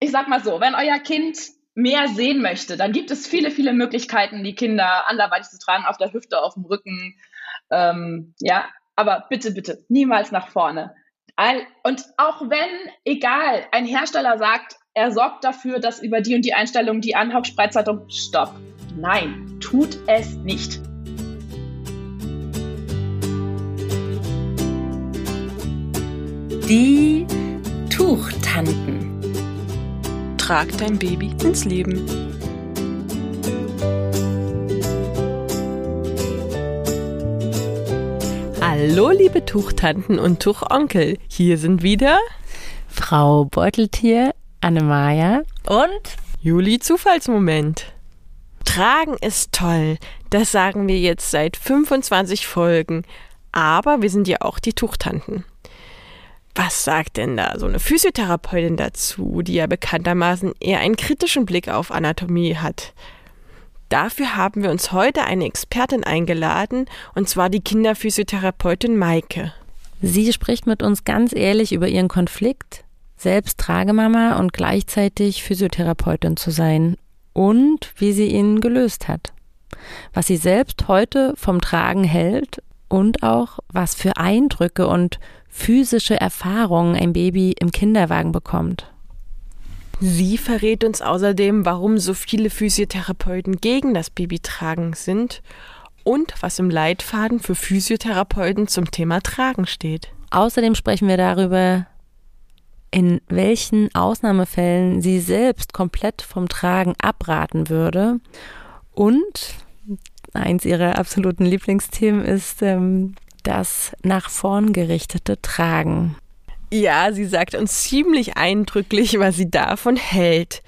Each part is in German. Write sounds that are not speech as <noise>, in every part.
ich sag mal so, wenn euer Kind mehr sehen möchte, dann gibt es viele, viele Möglichkeiten, die Kinder anderweitig zu tragen, auf der Hüfte, auf dem Rücken. Ähm, ja, aber bitte, bitte, niemals nach vorne. Und auch wenn, egal, ein Hersteller sagt, er sorgt dafür, dass über die und die Einstellung die Anhauchspreizeitung stopp. Nein, tut es nicht. Die Tuchtanten. Trag dein Baby ins Leben. Hallo, liebe Tuchtanten und Tuchonkel. Hier sind wieder Frau Beuteltier, Annemaja und Juli Zufallsmoment. Tragen ist toll. Das sagen wir jetzt seit 25 Folgen. Aber wir sind ja auch die Tuchtanten. Was sagt denn da so eine Physiotherapeutin dazu, die ja bekanntermaßen eher einen kritischen Blick auf Anatomie hat? Dafür haben wir uns heute eine Expertin eingeladen, und zwar die Kinderphysiotherapeutin Maike. Sie spricht mit uns ganz ehrlich über ihren Konflikt, selbst Tragemama und gleichzeitig Physiotherapeutin zu sein und wie sie ihn gelöst hat. Was sie selbst heute vom Tragen hält und auch was für Eindrücke und physische Erfahrungen ein Baby im Kinderwagen bekommt. Sie verrät uns außerdem, warum so viele Physiotherapeuten gegen das Babytragen sind und was im Leitfaden für Physiotherapeuten zum Thema Tragen steht. Außerdem sprechen wir darüber, in welchen Ausnahmefällen sie selbst komplett vom Tragen abraten würde. Und eins ihrer absoluten Lieblingsthemen ist ähm, das nach vorn gerichtete Tragen. Ja, sie sagt uns ziemlich eindrücklich, was sie davon hält.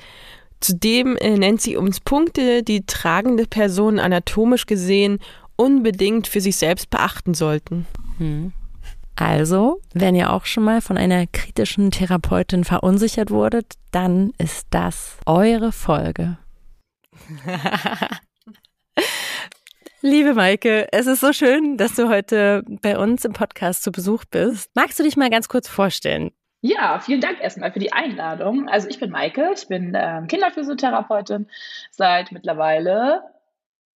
Zudem äh, nennt sie uns Punkte, die tragende Personen anatomisch gesehen unbedingt für sich selbst beachten sollten. Hm. Also, wenn ihr auch schon mal von einer kritischen Therapeutin verunsichert wurdet, dann ist das eure Folge. <laughs> Liebe Maike, es ist so schön, dass du heute bei uns im Podcast zu Besuch bist. Magst du dich mal ganz kurz vorstellen? Ja, vielen Dank erstmal für die Einladung. Also ich bin Maike, ich bin ähm, Kinderphysiotherapeutin seit mittlerweile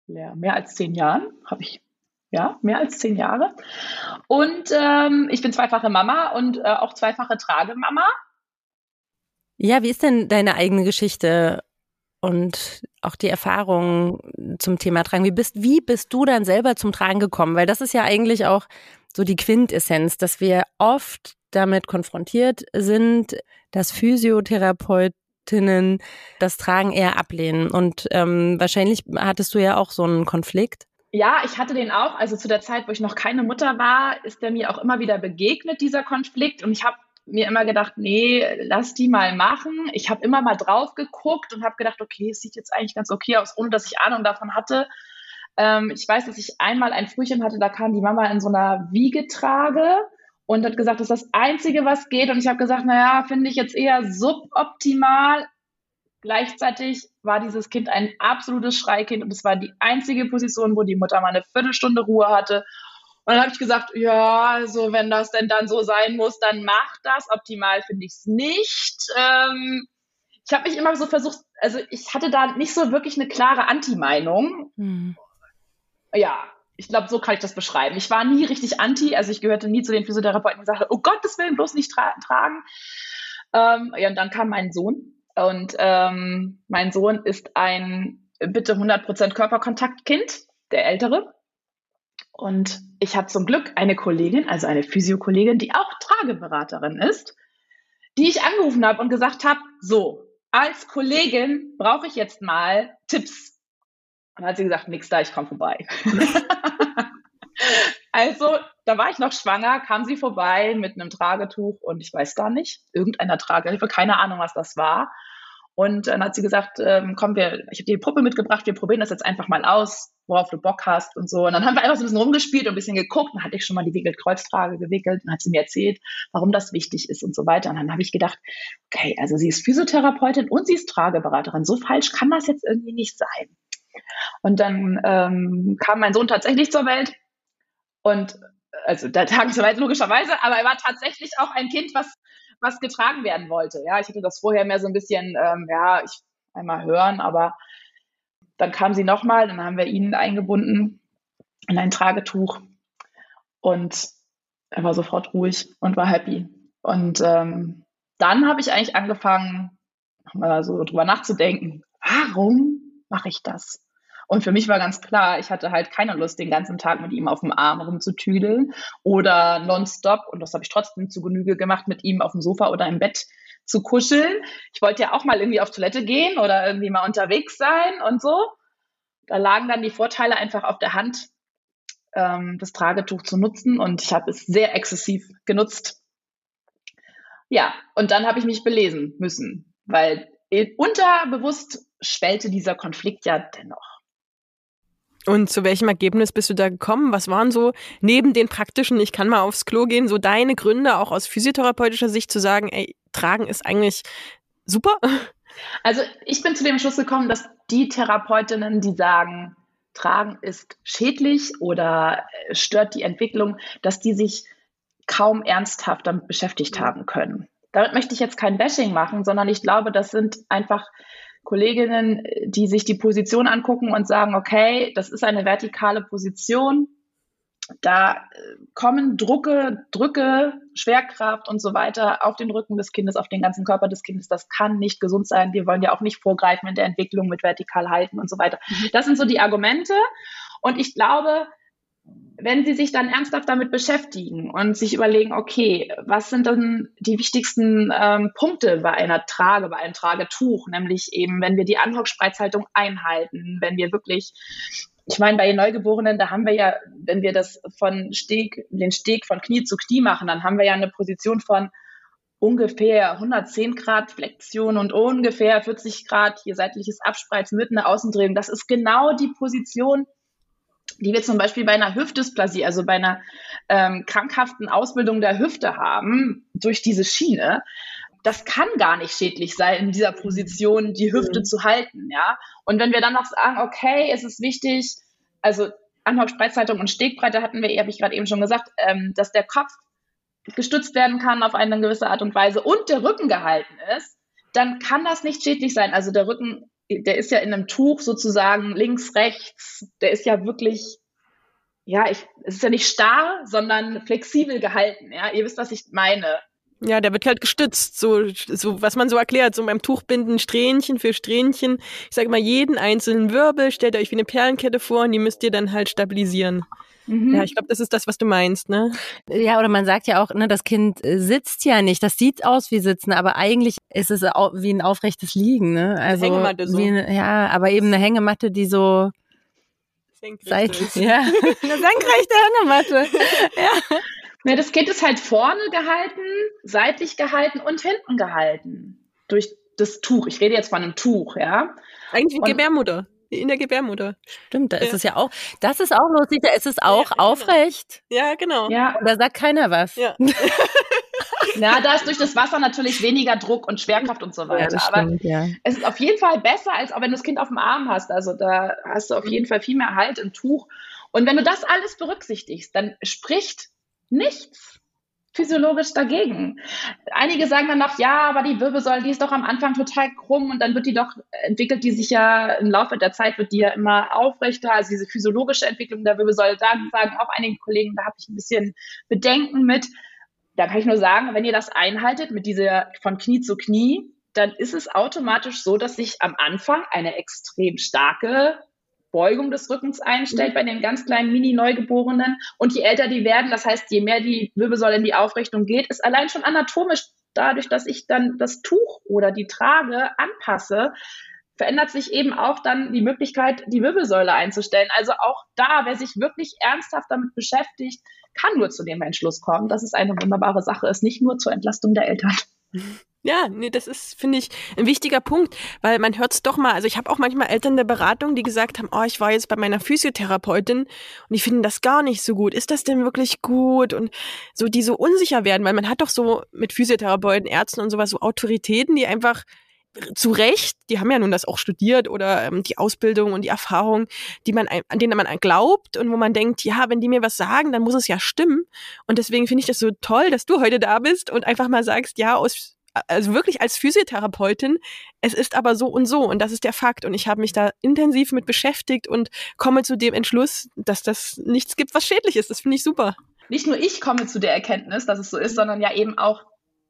ja, mehr als zehn Jahren, habe ich ja, mehr als zehn Jahre. Und ähm, ich bin zweifache Mama und äh, auch zweifache Tragemama. Ja, wie ist denn deine eigene Geschichte und auch die Erfahrung zum Thema Tragen. Wie bist, wie bist du dann selber zum Tragen gekommen? Weil das ist ja eigentlich auch so die Quintessenz, dass wir oft damit konfrontiert sind, dass Physiotherapeutinnen das Tragen eher ablehnen. Und ähm, wahrscheinlich hattest du ja auch so einen Konflikt. Ja, ich hatte den auch. Also zu der Zeit, wo ich noch keine Mutter war, ist der mir auch immer wieder begegnet, dieser Konflikt. Und ich habe mir immer gedacht, nee, lass die mal machen. Ich habe immer mal drauf geguckt und habe gedacht, okay, es sieht jetzt eigentlich ganz okay aus, ohne dass ich Ahnung davon hatte. Ähm, ich weiß, dass ich einmal ein Frühchen hatte, da kam die Mama in so einer Wiegetrage und hat gesagt, das ist das Einzige, was geht. Und ich habe gesagt, naja, finde ich jetzt eher suboptimal. Gleichzeitig war dieses Kind ein absolutes Schreikind und es war die einzige Position, wo die Mutter mal eine Viertelstunde Ruhe hatte und dann habe ich gesagt, ja, also wenn das denn dann so sein muss, dann mach das. Optimal finde ich es nicht. Ähm, ich habe mich immer so versucht, also ich hatte da nicht so wirklich eine klare Anti-Meinung. Hm. Ja, ich glaube, so kann ich das beschreiben. Ich war nie richtig anti, also ich gehörte nie zu den Physiotherapeuten, die sagten, oh Gottes Willen, bloß nicht tra tragen. Ähm, ja, und dann kam mein Sohn. Und ähm, mein Sohn ist ein bitte 100% Körperkontaktkind, der ältere. Und ich habe zum Glück eine Kollegin, also eine Physiokollegin, die auch Trageberaterin ist, die ich angerufen habe und gesagt habe, so, als Kollegin brauche ich jetzt mal Tipps. Und dann hat sie gesagt, nix da, ich komme vorbei. <laughs> also, da war ich noch schwanger, kam sie vorbei mit einem Tragetuch und ich weiß gar nicht, irgendeiner Tragehilfe, keine Ahnung, was das war. Und dann hat sie gesagt, ähm, komm, wir, ich habe die Puppe mitgebracht, wir probieren das jetzt einfach mal aus, worauf du Bock hast und so. Und dann haben wir einfach so ein bisschen rumgespielt und ein bisschen geguckt. Dann hatte ich schon mal die Wickelkreuztrage gewickelt und hat sie mir erzählt, warum das wichtig ist und so weiter. Und dann habe ich gedacht, okay, also sie ist Physiotherapeutin und sie ist Trageberaterin. So falsch kann das jetzt irgendwie nicht sein. Und dann ähm, kam mein Sohn tatsächlich zur Welt und also der Tag zur Welt logischerweise, aber er war tatsächlich auch ein Kind, was was getragen werden wollte. Ja, ich hatte das vorher mehr so ein bisschen, ähm, ja, ich einmal hören, aber dann kam sie nochmal, dann haben wir ihn eingebunden in ein Tragetuch und er war sofort ruhig und war happy. Und ähm, dann habe ich eigentlich angefangen, mal so drüber nachzudenken, warum mache ich das? Und für mich war ganz klar, ich hatte halt keine Lust, den ganzen Tag mit ihm auf dem Arm rumzutüdeln oder nonstop, und das habe ich trotzdem zu Genüge gemacht, mit ihm auf dem Sofa oder im Bett zu kuscheln. Ich wollte ja auch mal irgendwie auf Toilette gehen oder irgendwie mal unterwegs sein und so. Da lagen dann die Vorteile einfach auf der Hand, ähm, das Tragetuch zu nutzen und ich habe es sehr exzessiv genutzt. Ja, und dann habe ich mich belesen müssen, weil unterbewusst schwellte dieser Konflikt ja dennoch. Und zu welchem Ergebnis bist du da gekommen? Was waren so neben den praktischen, ich kann mal aufs Klo gehen, so deine Gründe auch aus physiotherapeutischer Sicht zu sagen, ey, tragen ist eigentlich super? Also ich bin zu dem Schluss gekommen, dass die Therapeutinnen, die sagen, tragen ist schädlich oder äh, stört die Entwicklung, dass die sich kaum ernsthaft damit beschäftigt haben können. Damit möchte ich jetzt kein Bashing machen, sondern ich glaube, das sind einfach Kolleginnen, die sich die Position angucken und sagen, okay, das ist eine vertikale Position. Da äh, kommen Drucke, Drücke, Schwerkraft und so weiter auf den Rücken des Kindes, auf den ganzen Körper des Kindes. Das kann nicht gesund sein. Wir wollen ja auch nicht vorgreifen in der Entwicklung mit vertikal halten und so weiter. Mhm. Das sind so die Argumente. Und ich glaube, wenn Sie sich dann ernsthaft damit beschäftigen und sich überlegen, okay, was sind denn die wichtigsten ähm, Punkte bei einer Trage, bei einem Tragetuch, nämlich eben, wenn wir die Anhockspreizhaltung einhalten, wenn wir wirklich, ich meine, bei den Neugeborenen, da haben wir ja, wenn wir das von Steg, den Steg von Knie zu Knie machen, dann haben wir ja eine Position von ungefähr 110 Grad Flexion und ungefähr 40 Grad hier seitliches Abspreizen mit einer Außendrehung. Das ist genau die Position, die wir zum Beispiel bei einer Hüftdysplasie, also bei einer ähm, krankhaften Ausbildung der Hüfte haben, durch diese Schiene, das kann gar nicht schädlich sein, in dieser Position die Hüfte mhm. zu halten, ja. Und wenn wir dann noch sagen, okay, es ist wichtig, also Anhock-Spreizhaltung und Stegbreite hatten wir, habe ich gerade eben schon gesagt, ähm, dass der Kopf gestützt werden kann auf eine gewisse Art und Weise und der Rücken gehalten ist, dann kann das nicht schädlich sein. Also der Rücken der ist ja in einem Tuch sozusagen links, rechts, der ist ja wirklich, ja, ich, es ist ja nicht starr, sondern flexibel gehalten, ja. Ihr wisst, was ich meine. Ja, der wird halt gestützt, so, so was man so erklärt, so beim Tuchbinden Strähnchen für Strähnchen. Ich sage mal, jeden einzelnen Wirbel stellt ihr euch wie eine Perlenkette vor und die müsst ihr dann halt stabilisieren. Mhm. Ja, ich glaube, das ist das, was du meinst, ne? Ja, oder man sagt ja auch, ne, das Kind äh, sitzt ja nicht. Das sieht aus wie Sitzen, aber eigentlich ist es wie ein aufrechtes Liegen, ne? Also eine Hängematte so. Eine, ja, aber eben eine Hängematte, die so senkrecht <laughs> Ja, <laughs> eine senkrechte Hängematte. <laughs> ja. Ja, das Kind ist halt vorne gehalten, seitlich gehalten und hinten gehalten. Durch das Tuch. Ich rede jetzt von einem Tuch, ja. Eigentlich eine Gebärmutter in der Gebärmutter. Stimmt, da ja. ist es ja auch, das ist auch lustig, da ist es auch ja, genau. aufrecht. Ja, genau. Ja. Da sagt keiner was. Ja. <laughs> Na, da ist durch das Wasser natürlich weniger Druck und Schwerkraft und so weiter. Ja, Aber ja. es ist auf jeden Fall besser, als auch wenn du das Kind auf dem Arm hast. Also da hast du auf jeden Fall viel mehr Halt im Tuch. Und wenn du das alles berücksichtigst, dann spricht nichts physiologisch dagegen. Einige sagen dann noch, ja, aber die Wirbelsäule, die ist doch am Anfang total krumm und dann wird die doch, entwickelt die sich ja im Laufe der Zeit, wird die ja immer aufrechter, also diese physiologische Entwicklung der Wirbelsäule, da sagen auch einige Kollegen, da habe ich ein bisschen Bedenken mit. Da kann ich nur sagen, wenn ihr das einhaltet mit dieser von Knie zu Knie, dann ist es automatisch so, dass sich am Anfang eine extrem starke Beugung des Rückens einstellt mhm. bei den ganz kleinen Mini-Neugeborenen. Und je älter die werden, das heißt, je mehr die Wirbelsäule in die Aufrichtung geht, ist allein schon anatomisch dadurch, dass ich dann das Tuch oder die Trage anpasse, verändert sich eben auch dann die Möglichkeit, die Wirbelsäule einzustellen. Also auch da, wer sich wirklich ernsthaft damit beschäftigt, kann nur zu dem Entschluss kommen, dass es eine wunderbare Sache ist, nicht nur zur Entlastung der Eltern. Ja, nee, das ist, finde ich, ein wichtiger Punkt, weil man hört es doch mal, also ich habe auch manchmal Eltern der Beratung, die gesagt haben, oh, ich war jetzt bei meiner Physiotherapeutin und die finden das gar nicht so gut. Ist das denn wirklich gut? Und so, die so unsicher werden, weil man hat doch so mit Physiotherapeuten, Ärzten und sowas so Autoritäten, die einfach zu Recht, die haben ja nun das auch studiert oder ähm, die Ausbildung und die Erfahrung, die man an denen man glaubt und wo man denkt, ja, wenn die mir was sagen, dann muss es ja stimmen. Und deswegen finde ich das so toll, dass du heute da bist und einfach mal sagst, ja, aus also wirklich als Physiotherapeutin, es ist aber so und so und das ist der Fakt und ich habe mich da intensiv mit beschäftigt und komme zu dem Entschluss, dass das nichts gibt, was schädlich ist. Das finde ich super. Nicht nur ich komme zu der Erkenntnis, dass es so ist, sondern ja eben auch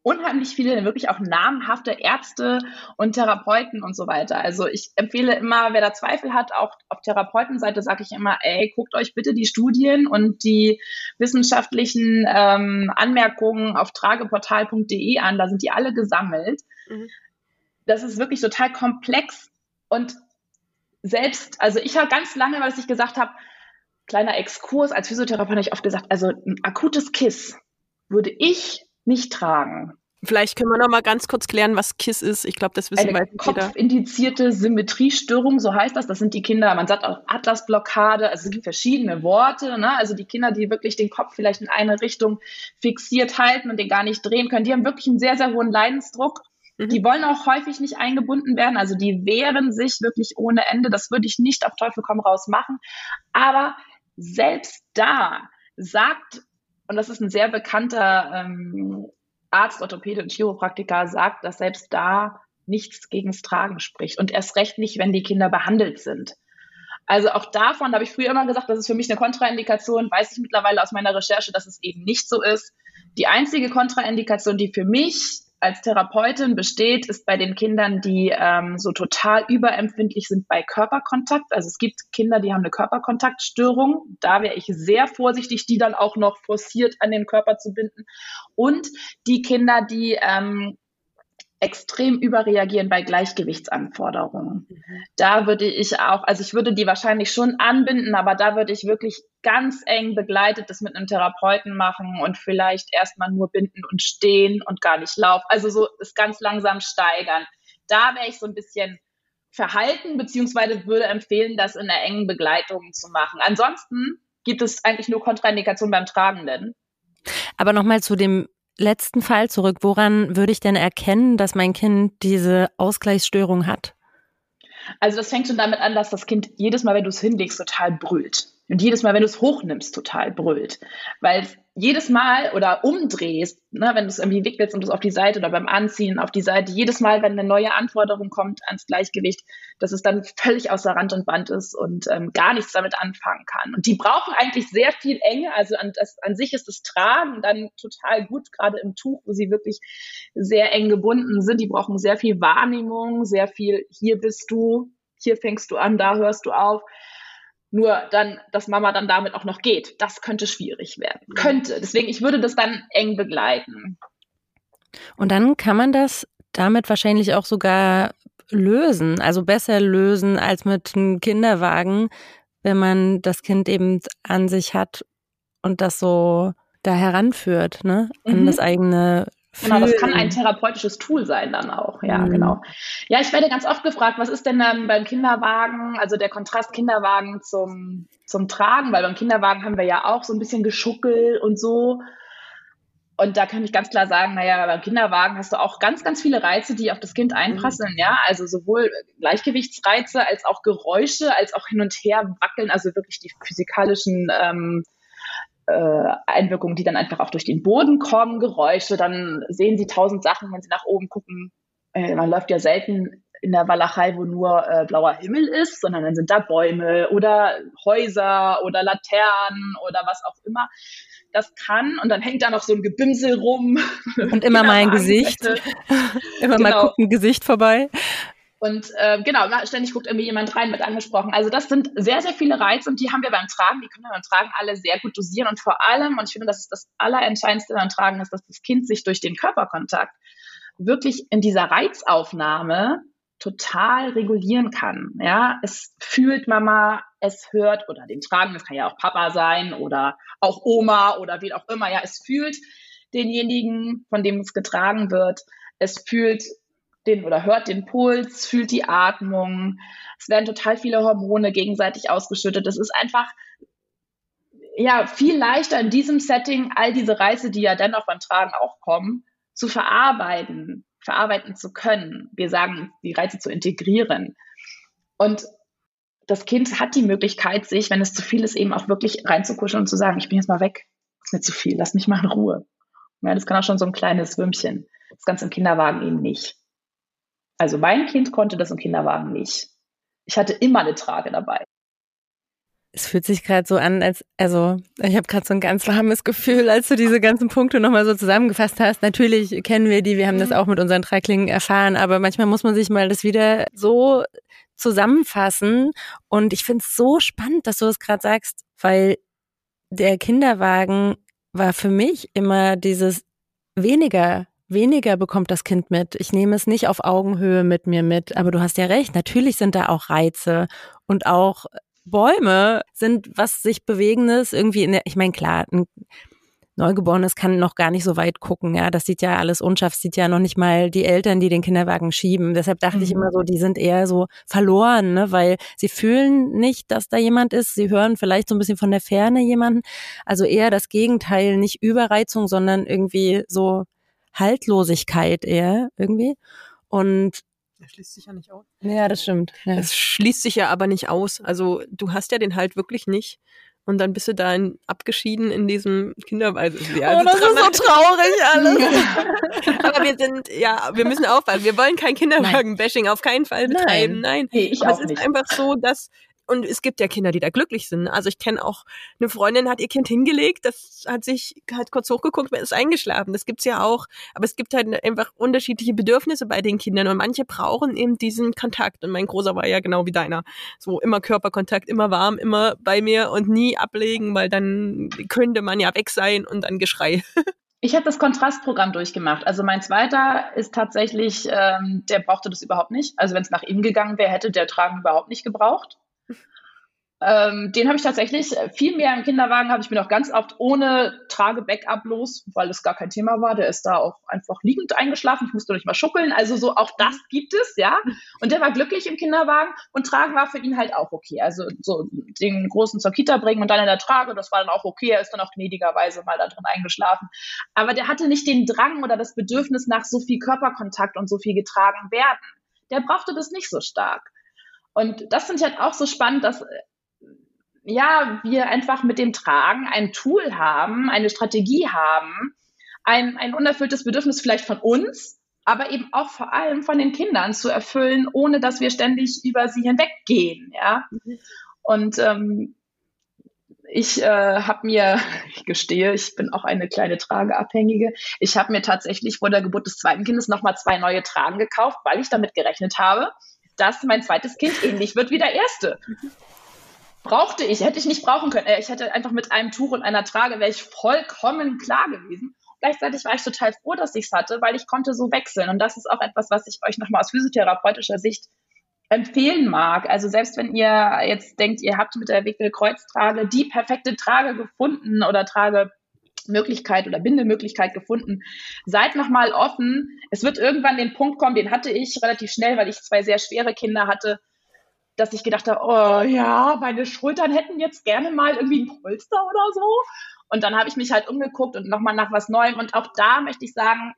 unheimlich viele wirklich auch namhafte Ärzte und Therapeuten und so weiter. Also ich empfehle immer, wer da Zweifel hat, auch auf Therapeutenseite sage ich immer, ey, guckt euch bitte die Studien und die wissenschaftlichen ähm, Anmerkungen auf trageportal.de an. Da sind die alle gesammelt. Mhm. Das ist wirklich total komplex und selbst, also ich habe ganz lange, weil ich gesagt habe, kleiner Exkurs, als Physiotherapeut habe ich oft gesagt, also ein akutes Kiss würde ich nicht tragen. Vielleicht können wir noch mal ganz kurz klären, was KISS ist. Ich glaube, das wissen Eine kopfindizierte Symmetriestörung, so heißt das. Das sind die Kinder, man sagt auch Atlasblockade. Also es gibt verschiedene Worte. Ne? Also die Kinder, die wirklich den Kopf vielleicht in eine Richtung fixiert halten und den gar nicht drehen können, die haben wirklich einen sehr, sehr hohen Leidensdruck. Mhm. Die wollen auch häufig nicht eingebunden werden. Also die wehren sich wirklich ohne Ende. Das würde ich nicht auf Teufel komm raus machen. Aber selbst da sagt und das ist ein sehr bekannter ähm, Arzt, Orthopäde und Chiropraktiker, sagt, dass selbst da nichts gegens Tragen spricht. Und erst recht nicht, wenn die Kinder behandelt sind. Also auch davon habe ich früher immer gesagt, das ist für mich eine Kontraindikation, weiß ich mittlerweile aus meiner Recherche, dass es eben nicht so ist. Die einzige Kontraindikation, die für mich als Therapeutin besteht, ist bei den Kindern, die ähm, so total überempfindlich sind bei Körperkontakt. Also es gibt Kinder, die haben eine Körperkontaktstörung. Da wäre ich sehr vorsichtig, die dann auch noch forciert an den Körper zu binden. Und die Kinder, die ähm, extrem überreagieren bei Gleichgewichtsanforderungen. Da würde ich auch, also ich würde die wahrscheinlich schon anbinden, aber da würde ich wirklich ganz eng begleitet das mit einem Therapeuten machen und vielleicht erstmal nur binden und stehen und gar nicht laufen. Also so es ganz langsam steigern. Da wäre ich so ein bisschen verhalten, beziehungsweise würde empfehlen, das in einer engen Begleitung zu machen. Ansonsten gibt es eigentlich nur Kontraindikationen beim Tragenden. Aber nochmal zu dem letzten Fall zurück. Woran würde ich denn erkennen, dass mein Kind diese Ausgleichsstörung hat? Also das fängt schon damit an, dass das Kind jedes Mal, wenn du es hinlegst, total brüllt. Und jedes Mal, wenn du es hochnimmst, total brüllt. Weil jedes Mal oder umdrehst, ne, wenn du es irgendwie wickelst und es auf die Seite oder beim Anziehen auf die Seite, jedes Mal, wenn eine neue Anforderung kommt ans Gleichgewicht, dass es dann völlig außer Rand und Band ist und ähm, gar nichts damit anfangen kann. Und die brauchen eigentlich sehr viel Enge. Also an, das, an sich ist das Tragen dann total gut, gerade im Tuch, wo sie wirklich sehr eng gebunden sind. Die brauchen sehr viel Wahrnehmung, sehr viel, hier bist du, hier fängst du an, da hörst du auf. Nur dann, dass Mama dann damit auch noch geht, das könnte schwierig werden. Könnte. Deswegen, ich würde das dann eng begleiten. Und dann kann man das damit wahrscheinlich auch sogar lösen, also besser lösen als mit einem Kinderwagen, wenn man das Kind eben an sich hat und das so da heranführt, ne, an mhm. das eigene Genau, das kann ein therapeutisches Tool sein dann auch. Ja, mhm. genau. Ja, ich werde ganz oft gefragt, was ist denn dann beim Kinderwagen, also der Kontrast Kinderwagen zum, zum Tragen, weil beim Kinderwagen haben wir ja auch so ein bisschen Geschuckel und so. Und da kann ich ganz klar sagen, naja, beim Kinderwagen hast du auch ganz, ganz viele Reize, die auf das Kind einprasseln, mhm. ja. Also sowohl Gleichgewichtsreize als auch Geräusche, als auch hin und her wackeln, also wirklich die physikalischen ähm, äh, Einwirkungen, die dann einfach auch durch den Boden kommen, Geräusche, dann sehen sie tausend Sachen, wenn sie nach oben gucken. Äh, man läuft ja selten in der Walachei, wo nur äh, blauer Himmel ist, sondern dann sind da Bäume oder Häuser oder Laternen oder was auch immer. Das kann und dann hängt da noch so ein Gebimsel rum. Und immer <laughs> mal ein Gesicht. <laughs> immer genau. mal guckt ein Gesicht vorbei. Und äh, genau, ständig guckt irgendwie jemand rein, mit angesprochen. Also das sind sehr, sehr viele Reize und die haben wir beim Tragen, die können wir beim Tragen alle sehr gut dosieren und vor allem, und ich finde, das ist das Allerentscheidendste beim Tragen, ist, dass das Kind sich durch den Körperkontakt wirklich in dieser Reizaufnahme total regulieren kann. Ja, es fühlt Mama, es hört oder den Tragen, das kann ja auch Papa sein oder auch Oma oder wie auch immer. Ja, es fühlt denjenigen, von dem es getragen wird. Es fühlt den oder hört den Puls, fühlt die Atmung. Es werden total viele Hormone gegenseitig ausgeschüttet. Es ist einfach ja viel leichter in diesem Setting all diese Reize, die ja dennoch beim Tragen auch kommen, zu verarbeiten. verarbeiten zu können. Wir sagen, die Reize zu integrieren. Und das Kind hat die Möglichkeit, sich, wenn es zu viel ist, eben auch wirklich reinzukuscheln und zu sagen, ich bin jetzt mal weg, ist mir zu viel, lass mich mal in Ruhe. Ja, das kann auch schon so ein kleines Würmchen. Das Ganze im Kinderwagen eben nicht. Also mein Kind konnte das im Kinderwagen nicht. Ich hatte immer eine Trage dabei. Es fühlt sich gerade so an, als, also ich habe gerade so ein ganz warmes Gefühl, als du diese ganzen Punkte nochmal so zusammengefasst hast. Natürlich kennen wir die, wir haben das mhm. auch mit unseren Treiklingen erfahren, aber manchmal muss man sich mal das wieder so zusammenfassen. Und ich finde es so spannend, dass du das gerade sagst, weil der Kinderwagen war für mich immer dieses weniger weniger bekommt das Kind mit. Ich nehme es nicht auf Augenhöhe mit mir mit. Aber du hast ja recht, natürlich sind da auch Reize und auch Bäume sind was sich Bewegendes irgendwie in der, ich meine, klar, ein Neugeborenes kann noch gar nicht so weit gucken, ja. Das sieht ja alles unscharf, sieht ja noch nicht mal die Eltern, die den Kinderwagen schieben. Deshalb dachte mhm. ich immer so, die sind eher so verloren, ne, weil sie fühlen nicht, dass da jemand ist. Sie hören vielleicht so ein bisschen von der Ferne jemanden. Also eher das Gegenteil, nicht Überreizung, sondern irgendwie so Haltlosigkeit eher irgendwie. Und der schließt sich ja nicht aus. Ja, das stimmt. Ja. Es schließt sich ja aber nicht aus. Also du hast ja den Halt wirklich nicht. Und dann bist du da in, abgeschieden in diesem Kinderweise. Ja, oh, das ist so traurig alles. <laughs> aber wir sind, ja, wir müssen aufpassen. Wir wollen kein Kinderwagen-Bashing auf keinen Fall betreiben. Nein. Nein. Nee, ich aber auch es ist nicht. einfach so, dass und es gibt ja Kinder, die da glücklich sind. Also ich kenne auch eine Freundin, hat ihr Kind hingelegt, das hat sich hat kurz hochgeguckt, ist eingeschlafen. Das gibt's ja auch. Aber es gibt halt einfach unterschiedliche Bedürfnisse bei den Kindern und manche brauchen eben diesen Kontakt. Und mein Großer war ja genau wie deiner. So immer Körperkontakt, immer warm, immer bei mir und nie ablegen, weil dann könnte man ja weg sein und dann Geschrei. <laughs> Ich habe das Kontrastprogramm durchgemacht. Also mein zweiter ist tatsächlich, ähm, der brauchte das überhaupt nicht. Also wenn es nach ihm gegangen wäre, hätte der Tragen überhaupt nicht gebraucht. Ähm, den habe ich tatsächlich äh, viel mehr im Kinderwagen, habe ich mir noch ganz oft ohne Trage-Backup los, weil es gar kein Thema war. Der ist da auch einfach liegend eingeschlafen. Ich musste nicht mal schuckeln. Also so auch das gibt es, ja. Und der war glücklich im Kinderwagen und Tragen war für ihn halt auch okay. Also so den großen zur Kita bringen und dann in der Trage, das war dann auch okay. Er ist dann auch gnädigerweise mal da drin eingeschlafen. Aber der hatte nicht den Drang oder das Bedürfnis nach so viel Körperkontakt und so viel getragen werden. Der brauchte das nicht so stark. Und das finde ich halt auch so spannend, dass ja, wir einfach mit dem Tragen ein Tool haben, eine Strategie haben, ein, ein unerfülltes Bedürfnis vielleicht von uns, aber eben auch vor allem von den Kindern zu erfüllen, ohne dass wir ständig über sie hinweggehen. Ja? Und ähm, ich äh, habe mir, ich gestehe, ich bin auch eine kleine Trageabhängige. Ich habe mir tatsächlich vor der Geburt des zweiten Kindes nochmal zwei neue Tragen gekauft, weil ich damit gerechnet habe, dass mein zweites Kind ähnlich wird wie der erste. Brauchte ich, hätte ich nicht brauchen können. Äh, ich hätte einfach mit einem Tuch und einer Trage wäre ich vollkommen klar gewesen. Gleichzeitig war ich total froh, dass ich es hatte, weil ich konnte so wechseln. Und das ist auch etwas, was ich euch nochmal aus physiotherapeutischer Sicht empfehlen mag. Also selbst wenn ihr jetzt denkt, ihr habt mit der Wickelkreuztrage die perfekte Trage gefunden oder Tragemöglichkeit oder Bindemöglichkeit gefunden. Seid nochmal offen. Es wird irgendwann den Punkt kommen, den hatte ich relativ schnell, weil ich zwei sehr schwere Kinder hatte, dass ich gedacht habe, oh ja, meine Schultern hätten jetzt gerne mal irgendwie ein Polster oder so. Und dann habe ich mich halt umgeguckt und nochmal nach was Neuem. Und auch da möchte ich sagen,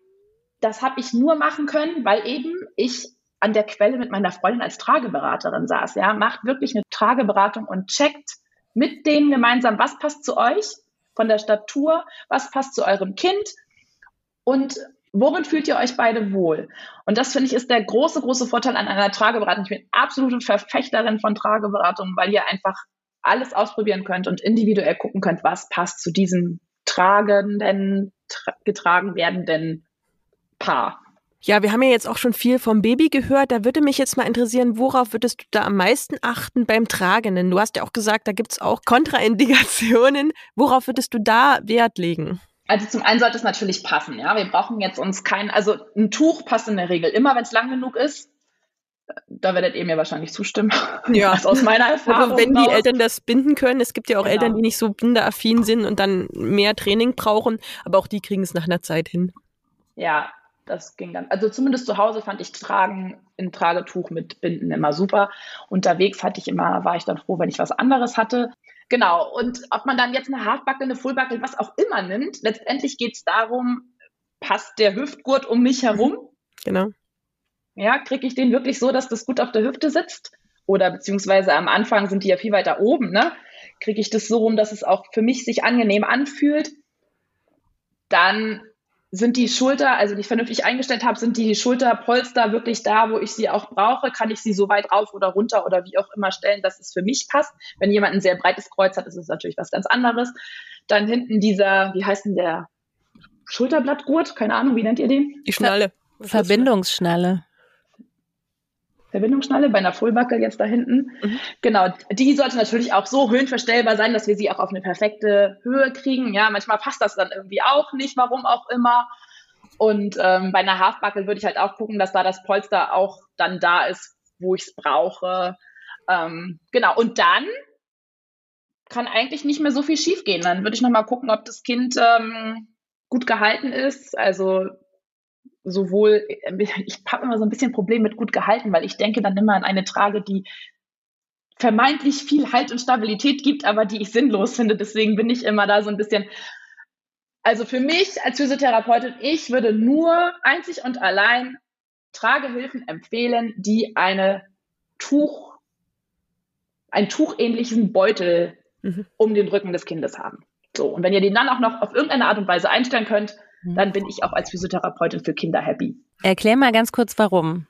das habe ich nur machen können, weil eben ich an der Quelle mit meiner Freundin als Trageberaterin saß. Ja, macht wirklich eine Trageberatung und checkt mit denen gemeinsam, was passt zu euch von der Statur, was passt zu eurem Kind und Worin fühlt ihr euch beide wohl? Und das finde ich ist der große, große Vorteil an einer Trageberatung. Ich bin absolute Verfechterin von Trageberatungen, weil ihr einfach alles ausprobieren könnt und individuell gucken könnt, was passt zu diesem tragenden, tra getragen werdenden Paar. Ja, wir haben ja jetzt auch schon viel vom Baby gehört. Da würde mich jetzt mal interessieren, worauf würdest du da am meisten achten beim Tragenden? Du hast ja auch gesagt, da gibt es auch Kontraindikationen. Worauf würdest du da Wert legen? Also zum einen sollte es natürlich passen, ja. Wir brauchen jetzt uns kein, also ein Tuch passt in der Regel immer, wenn es lang genug ist. Da werdet ihr mir wahrscheinlich zustimmen. Ja. <laughs> Also aus meiner <laughs> Erfahrung. Aber wenn die Eltern das binden können, es gibt ja auch genau. Eltern, die nicht so bindeaffin sind und dann mehr Training brauchen, aber auch die kriegen es nach einer Zeit hin. Ja, das ging dann. Also zumindest zu Hause fand ich Tragen in Tragetuch mit Binden immer super. Unterwegs hatte ich immer, war ich dann froh, wenn ich was anderes hatte. Genau. Und ob man dann jetzt eine Hardbuckle, eine Fullbuckle, was auch immer nimmt, letztendlich geht es darum, passt der Hüftgurt um mich herum? genau. Ja, kriege ich den wirklich so, dass das gut auf der Hüfte sitzt? Oder beziehungsweise am Anfang sind die ja viel weiter oben, ne? Kriege ich das so rum, dass es auch für mich sich angenehm anfühlt? Dann sind die Schulter, also die ich vernünftig eingestellt habe, sind die Schulterpolster wirklich da, wo ich sie auch brauche? Kann ich sie so weit rauf oder runter oder wie auch immer stellen, dass es für mich passt? Wenn jemand ein sehr breites Kreuz hat, ist es natürlich was ganz anderes. Dann hinten dieser, wie heißt denn der? Schulterblattgurt? Keine Ahnung, wie nennt ihr den? Die Schnalle. Verbindungsschnalle. Verbindungsschnalle bei einer Fullbuckle jetzt da hinten. Mhm. Genau, die sollte natürlich auch so höhenverstellbar sein, dass wir sie auch auf eine perfekte Höhe kriegen. Ja, manchmal passt das dann irgendwie auch nicht, warum auch immer. Und ähm, bei einer Halfbuckle würde ich halt auch gucken, dass da das Polster auch dann da ist, wo ich es brauche. Ähm, genau, und dann kann eigentlich nicht mehr so viel schiefgehen. Dann würde ich nochmal gucken, ob das Kind ähm, gut gehalten ist. Also sowohl, <laughs> ich habe immer so ein bisschen Problem mit gut gehalten, weil ich denke dann immer an eine Trage, die vermeintlich viel Halt und Stabilität gibt, aber die ich sinnlos finde. Deswegen bin ich immer da so ein bisschen. Also für mich als Physiotherapeutin, ich würde nur einzig und allein Tragehilfen empfehlen, die eine Tuch, einen tuchähnlichen Beutel mhm. um den Rücken des Kindes haben. So, und wenn ihr den dann auch noch auf irgendeine Art und Weise einstellen könnt. Dann bin ich auch als Physiotherapeutin für Kinder happy. Erklär mal ganz kurz, warum.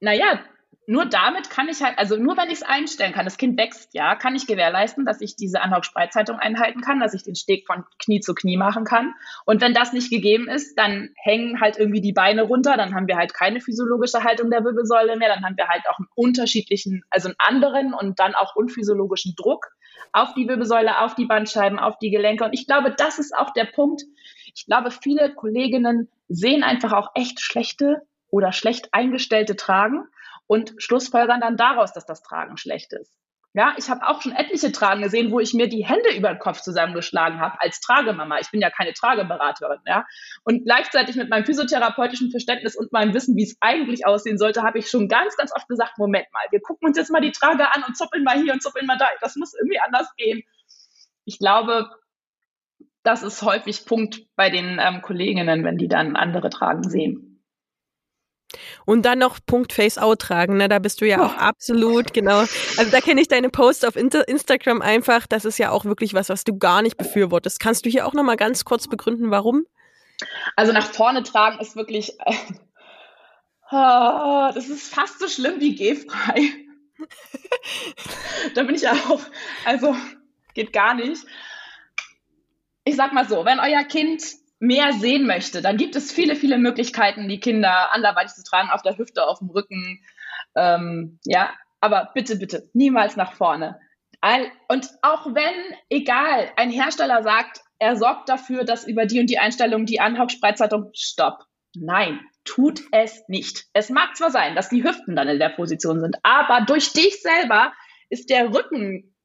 Naja, nur damit kann ich halt, also nur wenn ich es einstellen kann, das Kind wächst, ja, kann ich gewährleisten, dass ich diese Anhock-Spreizhaltung einhalten kann, dass ich den Steg von Knie zu Knie machen kann. Und wenn das nicht gegeben ist, dann hängen halt irgendwie die Beine runter, dann haben wir halt keine physiologische Haltung der Wirbelsäule mehr, dann haben wir halt auch einen unterschiedlichen, also einen anderen und dann auch unphysiologischen Druck auf die Wirbelsäule, auf die Bandscheiben, auf die Gelenke. Und ich glaube, das ist auch der Punkt. Ich glaube, viele Kolleginnen sehen einfach auch echt schlechte oder schlecht eingestellte Tragen und schlussfolgern dann daraus, dass das Tragen schlecht ist. Ja, ich habe auch schon etliche Tragen gesehen, wo ich mir die Hände über den Kopf zusammengeschlagen habe als Tragemama. Ich bin ja keine Trageberaterin, ja. Und gleichzeitig mit meinem physiotherapeutischen Verständnis und meinem Wissen, wie es eigentlich aussehen sollte, habe ich schon ganz, ganz oft gesagt, Moment mal, wir gucken uns jetzt mal die Trage an und zuppeln mal hier und zuppeln mal da. Das muss irgendwie anders gehen. Ich glaube, das ist häufig Punkt bei den ähm, Kolleginnen, wenn die dann andere Tragen sehen. Und dann noch Punkt Face-Out tragen, ne? da bist du ja auch absolut, genau. Also da kenne ich deine Posts auf Inter Instagram einfach. Das ist ja auch wirklich was, was du gar nicht befürwortest. Kannst du hier auch nochmal ganz kurz begründen, warum? Also nach vorne tragen ist wirklich, äh, oh, das ist fast so schlimm wie gehfrei. <laughs> da bin ich auch, also geht gar nicht. Ich sag mal so, wenn euer Kind mehr sehen möchte, dann gibt es viele, viele Möglichkeiten, die Kinder anderweitig zu tragen, auf der Hüfte, auf dem Rücken. Ähm, ja, aber bitte, bitte, niemals nach vorne. Und auch wenn, egal, ein Hersteller sagt, er sorgt dafür, dass über die und die Einstellung die Anhock-Spreizhaltung stopp. Nein, tut es nicht. Es mag zwar sein, dass die Hüften dann in der Position sind, aber durch dich selber ist der Rücken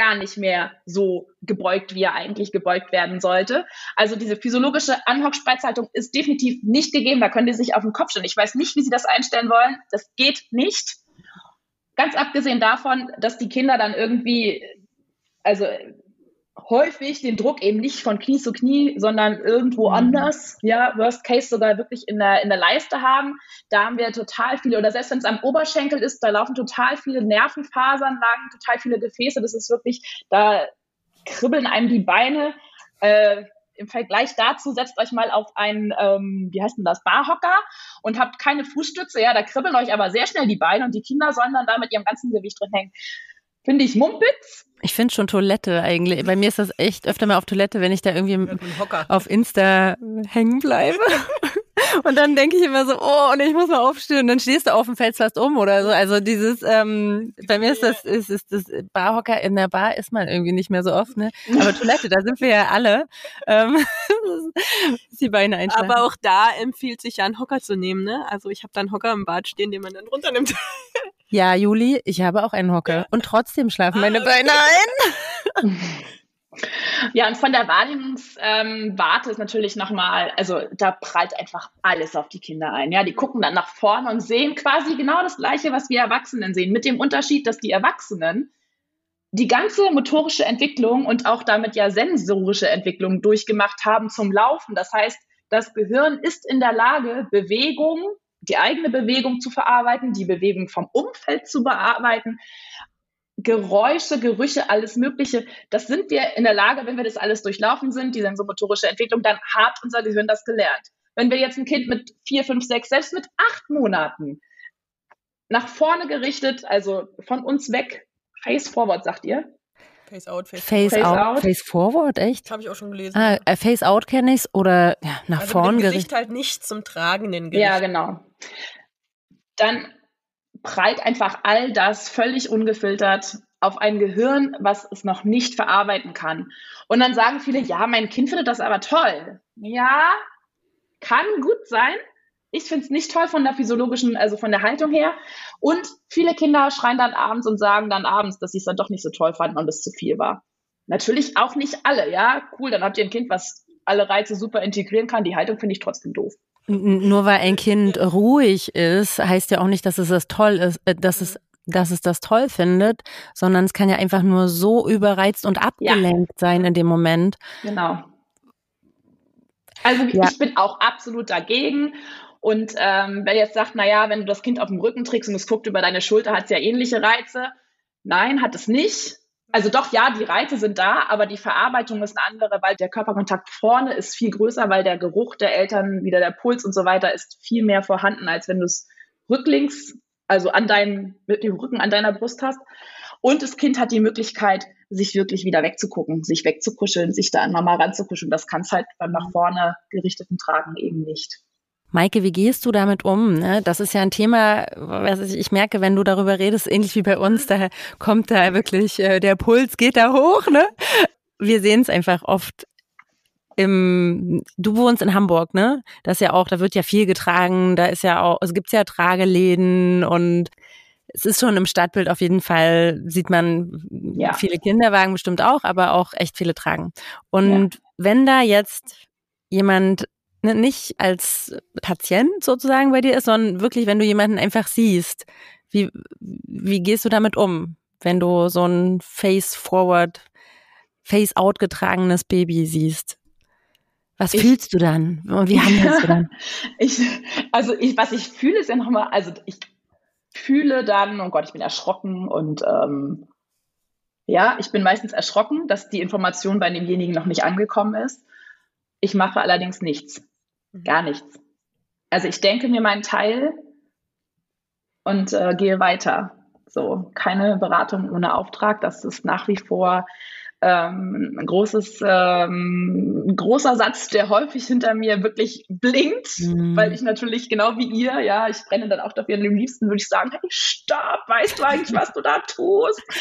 gar nicht mehr so gebeugt, wie er eigentlich gebeugt werden sollte. Also diese physiologische Anhock-Spreizhaltung ist definitiv nicht gegeben. Da können die sich auf den Kopf stellen. Ich weiß nicht, wie sie das einstellen wollen. Das geht nicht. Ganz abgesehen davon, dass die Kinder dann irgendwie, also häufig den Druck eben nicht von Knie zu Knie, sondern irgendwo mhm. anders, ja, worst case sogar wirklich in der, in der Leiste haben. Da haben wir total viele, oder selbst wenn es am Oberschenkel ist, da laufen total viele Nervenfasern lang, total viele Gefäße. Das ist wirklich, da kribbeln einem die Beine. Äh, Im Vergleich dazu setzt euch mal auf einen, ähm, wie heißt denn das, Barhocker und habt keine Fußstütze. Ja, da kribbeln euch aber sehr schnell die Beine und die Kinder sollen dann da mit ihrem ganzen Gewicht drin hängen. Finde ich Mumpitz. Ich finde schon Toilette eigentlich. Bei mir ist das echt öfter mal auf Toilette, wenn ich da irgendwie auf Insta hängen bleibe. <laughs> Und dann denke ich immer so, oh, und ich muss mal aufstehen. Und dann stehst du auf und fällst fast um oder so. Also dieses, ähm, bei mir ist das, ist, ist das Barhocker in der Bar ist man irgendwie nicht mehr so oft, ne? Aber Toilette, da sind wir ja alle. Ähm, <laughs> die Beine einschlafen. Aber auch da empfiehlt sich ja einen Hocker zu nehmen, ne? Also ich habe dann Hocker im Bad stehen, den man dann runternimmt. Ja, Juli, ich habe auch einen Hocker. Und trotzdem schlafen meine Beine ein. <laughs> Ja, und von der Wahrnehmungswarte ist natürlich nochmal, also da prallt einfach alles auf die Kinder ein. Ja, die gucken dann nach vorne und sehen quasi genau das Gleiche, was wir Erwachsenen sehen, mit dem Unterschied, dass die Erwachsenen die ganze motorische Entwicklung und auch damit ja sensorische Entwicklung durchgemacht haben zum Laufen. Das heißt, das Gehirn ist in der Lage, Bewegung die eigene Bewegung zu verarbeiten, die Bewegung vom Umfeld zu bearbeiten, Geräusche, Gerüche, alles Mögliche. Das sind wir in der Lage, wenn wir das alles durchlaufen sind, die sensomotorische Entwicklung, dann hat unser Gehirn das gelernt. Wenn wir jetzt ein Kind mit vier, fünf, sechs, selbst mit acht Monaten nach vorne gerichtet, also von uns weg, face forward, sagt ihr? Face out, face, face, face out, out, face forward, echt? Habe ich auch schon gelesen. Ah, äh, face out kenne ich oder ja, nach also vorn gerichtet. Gesicht halt nicht zum tragenden Gericht. Ja, genau. Dann prallt einfach all das völlig ungefiltert auf ein Gehirn, was es noch nicht verarbeiten kann. Und dann sagen viele, ja, mein Kind findet das aber toll. Ja, kann gut sein. Ich finde es nicht toll von der physiologischen, also von der Haltung her. Und viele Kinder schreien dann abends und sagen dann abends, dass sie es dann doch nicht so toll fanden und es zu viel war. Natürlich auch nicht alle, ja. Cool, dann habt ihr ein Kind, was alle Reize super integrieren kann. Die Haltung finde ich trotzdem doof. Nur weil ein Kind ruhig ist, heißt ja auch nicht, dass es das toll ist, äh, dass es dass es das toll findet, sondern es kann ja einfach nur so überreizt und abgelenkt ja. sein in dem Moment. Genau. Also ja. ich bin auch absolut dagegen. Und ähm, wer jetzt sagt, naja, wenn du das Kind auf dem Rücken trägst und es guckt über deine Schulter, hat es ja ähnliche Reize. Nein, hat es nicht. Also doch, ja, die Reize sind da, aber die Verarbeitung ist eine andere, weil der Körperkontakt vorne ist viel größer, weil der Geruch der Eltern, wieder der Puls und so weiter ist viel mehr vorhanden, als wenn du es rücklings, also an deinem, mit dem Rücken an deiner Brust hast. Und das Kind hat die Möglichkeit, sich wirklich wieder wegzugucken, sich wegzukuscheln, sich da an Mama ranzukuscheln. Das kann es halt beim nach vorne gerichteten Tragen eben nicht. Maike, wie gehst du damit um? Ne? Das ist ja ein Thema, was ich merke, wenn du darüber redest, ähnlich wie bei uns, da kommt da wirklich, äh, der Puls geht da hoch. Ne? Wir sehen es einfach oft im, du wohnst in Hamburg, ne? Das ist ja auch, da wird ja viel getragen, da ist ja auch, es gibt ja Trageläden und es ist schon im Stadtbild auf jeden Fall, sieht man ja. viele Kinderwagen bestimmt auch, aber auch echt viele tragen. Und ja. wenn da jetzt jemand nicht als Patient sozusagen bei dir ist, sondern wirklich, wenn du jemanden einfach siehst. Wie, wie gehst du damit um, wenn du so ein Face-Forward, Face-out getragenes Baby siehst? Was ich, fühlst du dann? Und wie handelst du dann? <laughs> ich, also ich, was ich fühle, ist ja nochmal, also ich fühle dann, oh Gott, ich bin erschrocken und ähm, ja, ich bin meistens erschrocken, dass die Information bei demjenigen noch nicht angekommen ist. Ich mache allerdings nichts. Mhm. Gar nichts. Also ich denke mir meinen Teil und äh, gehe weiter. So, keine Beratung ohne Auftrag. Das ist nach wie vor ähm, ein großes, ähm, ein großer Satz, der häufig hinter mir wirklich blinkt, mhm. weil ich natürlich genau wie ihr, ja, ich brenne dann auch dafür. Und am liebsten würde ich sagen, hey, stopp, weißt du eigentlich, was du da tust? <laughs>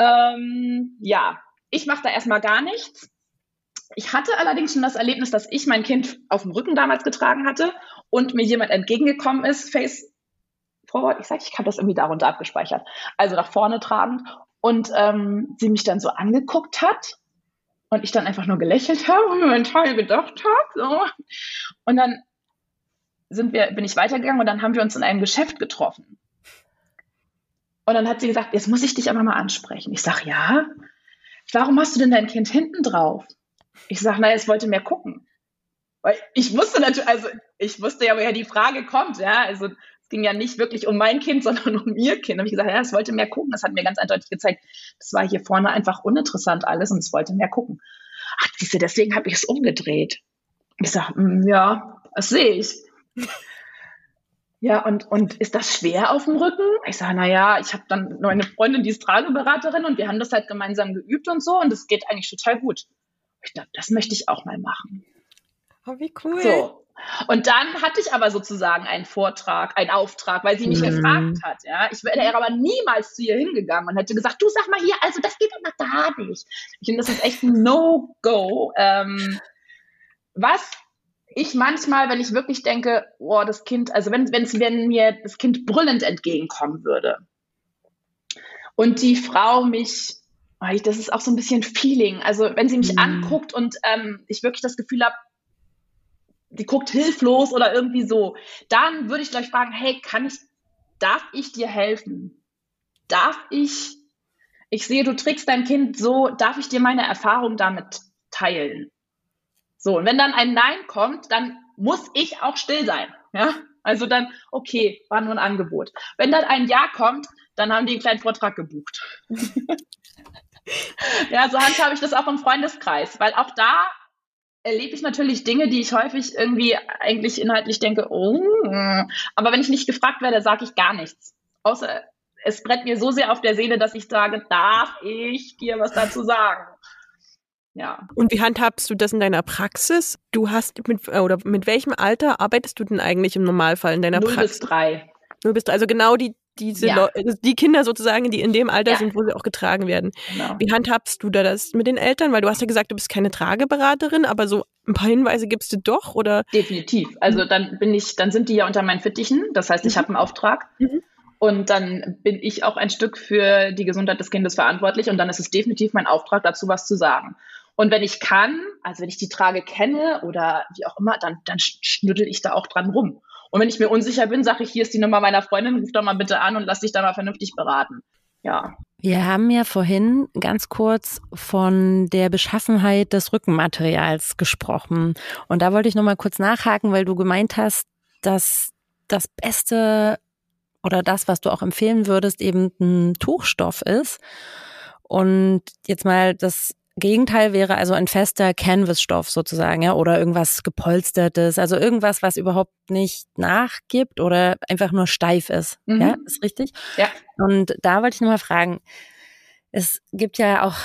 Ähm, ja, ich mache da erstmal gar nichts. Ich hatte allerdings schon das Erlebnis, dass ich mein Kind auf dem Rücken damals getragen hatte und mir jemand entgegengekommen ist, face forward. Ich sage, ich habe das irgendwie darunter abgespeichert. Also nach vorne tragend und ähm, sie mich dann so angeguckt hat und ich dann einfach nur gelächelt habe und mir meinen gedacht habe. So. Und dann sind wir, bin ich weitergegangen und dann haben wir uns in einem Geschäft getroffen. Und dann hat sie gesagt, jetzt muss ich dich aber mal ansprechen. Ich sage, ja. Warum hast du denn dein Kind hinten drauf? Ich sage, naja, es wollte mehr gucken. Weil ich wusste natürlich, also ich wusste ja, woher die Frage kommt, ja. Also es ging ja nicht wirklich um mein Kind, <laughs> sondern um ihr Kind. Und ich gesagt, ja, es wollte mehr gucken. Das hat mir ganz eindeutig gezeigt, das war hier vorne einfach uninteressant alles und es wollte mehr gucken. Ach, siehst du, deswegen habe ich es umgedreht. Ich sage, hm, ja, das sehe ich. <laughs> Ja, und, und ist das schwer auf dem Rücken? Ich sage, naja, ich habe dann noch eine Freundin, die ist Trageberaterin und wir haben das halt gemeinsam geübt und so und es geht eigentlich total gut. Ich dachte, das möchte ich auch mal machen. Oh, wie cool. So. Und dann hatte ich aber sozusagen einen Vortrag, einen Auftrag, weil sie mich mhm. gefragt hat. Ja, ich wäre aber niemals zu ihr hingegangen und hätte gesagt, du sag mal hier, also das geht immer gar nicht. Ich finde, das ist echt ein No-Go. Ähm, was ich manchmal, wenn ich wirklich denke, oh, das Kind, also wenn, wenn's, wenn mir das Kind brüllend entgegenkommen würde und die Frau mich das ist auch so ein bisschen Feeling. Also wenn sie mich mhm. anguckt und ähm, ich wirklich das Gefühl habe, die guckt hilflos oder irgendwie so, dann würde ich gleich fragen, hey, kann ich, darf ich dir helfen? Darf ich, ich sehe, du trägst dein Kind so, darf ich dir meine Erfahrung damit teilen? So, und wenn dann ein Nein kommt, dann muss ich auch still sein. Ja? Also dann, okay, war nur ein Angebot. Wenn dann ein Ja kommt, dann haben die einen kleinen Vortrag gebucht. <laughs> <laughs> ja, so handhabe ich das auch im Freundeskreis, weil auch da erlebe ich natürlich Dinge, die ich häufig irgendwie eigentlich inhaltlich denke, oh, aber wenn ich nicht gefragt werde, sage ich gar nichts. Außer es brennt mir so sehr auf der Seele, dass ich sage, darf ich dir was dazu sagen? Ja. Und wie handhabst du das in deiner Praxis? Du hast mit oder mit welchem Alter arbeitest du denn eigentlich im Normalfall in deiner 0 Praxis? Bis drei. Null bis drei, also genau die diese ja. also die Kinder sozusagen, die in dem Alter ja. sind, wo sie auch getragen werden. Genau. Wie handhabst du da das mit den Eltern? Weil du hast ja gesagt, du bist keine Trageberaterin, aber so ein paar Hinweise gibst du doch, oder? Definitiv. Also dann bin ich, dann sind die ja unter meinen Fittichen. Das heißt, ich mhm. habe einen Auftrag. Mhm. Und dann bin ich auch ein Stück für die Gesundheit des Kindes verantwortlich. Und dann ist es definitiv mein Auftrag, dazu was zu sagen. Und wenn ich kann, also wenn ich die Trage kenne oder wie auch immer, dann, dann schnuddel ich da auch dran rum. Und wenn ich mir unsicher bin, sage ich, hier ist die Nummer meiner Freundin, ruf doch mal bitte an und lass dich da mal vernünftig beraten. Ja. Wir haben ja vorhin ganz kurz von der Beschaffenheit des Rückenmaterials gesprochen. Und da wollte ich nochmal kurz nachhaken, weil du gemeint hast, dass das Beste oder das, was du auch empfehlen würdest, eben ein Tuchstoff ist. Und jetzt mal das Gegenteil wäre also ein fester Canvasstoff sozusagen, ja, oder irgendwas gepolstertes, also irgendwas, was überhaupt nicht nachgibt oder einfach nur steif ist. Mhm. Ja, ist richtig? Ja. Und da wollte ich nochmal fragen, es gibt ja auch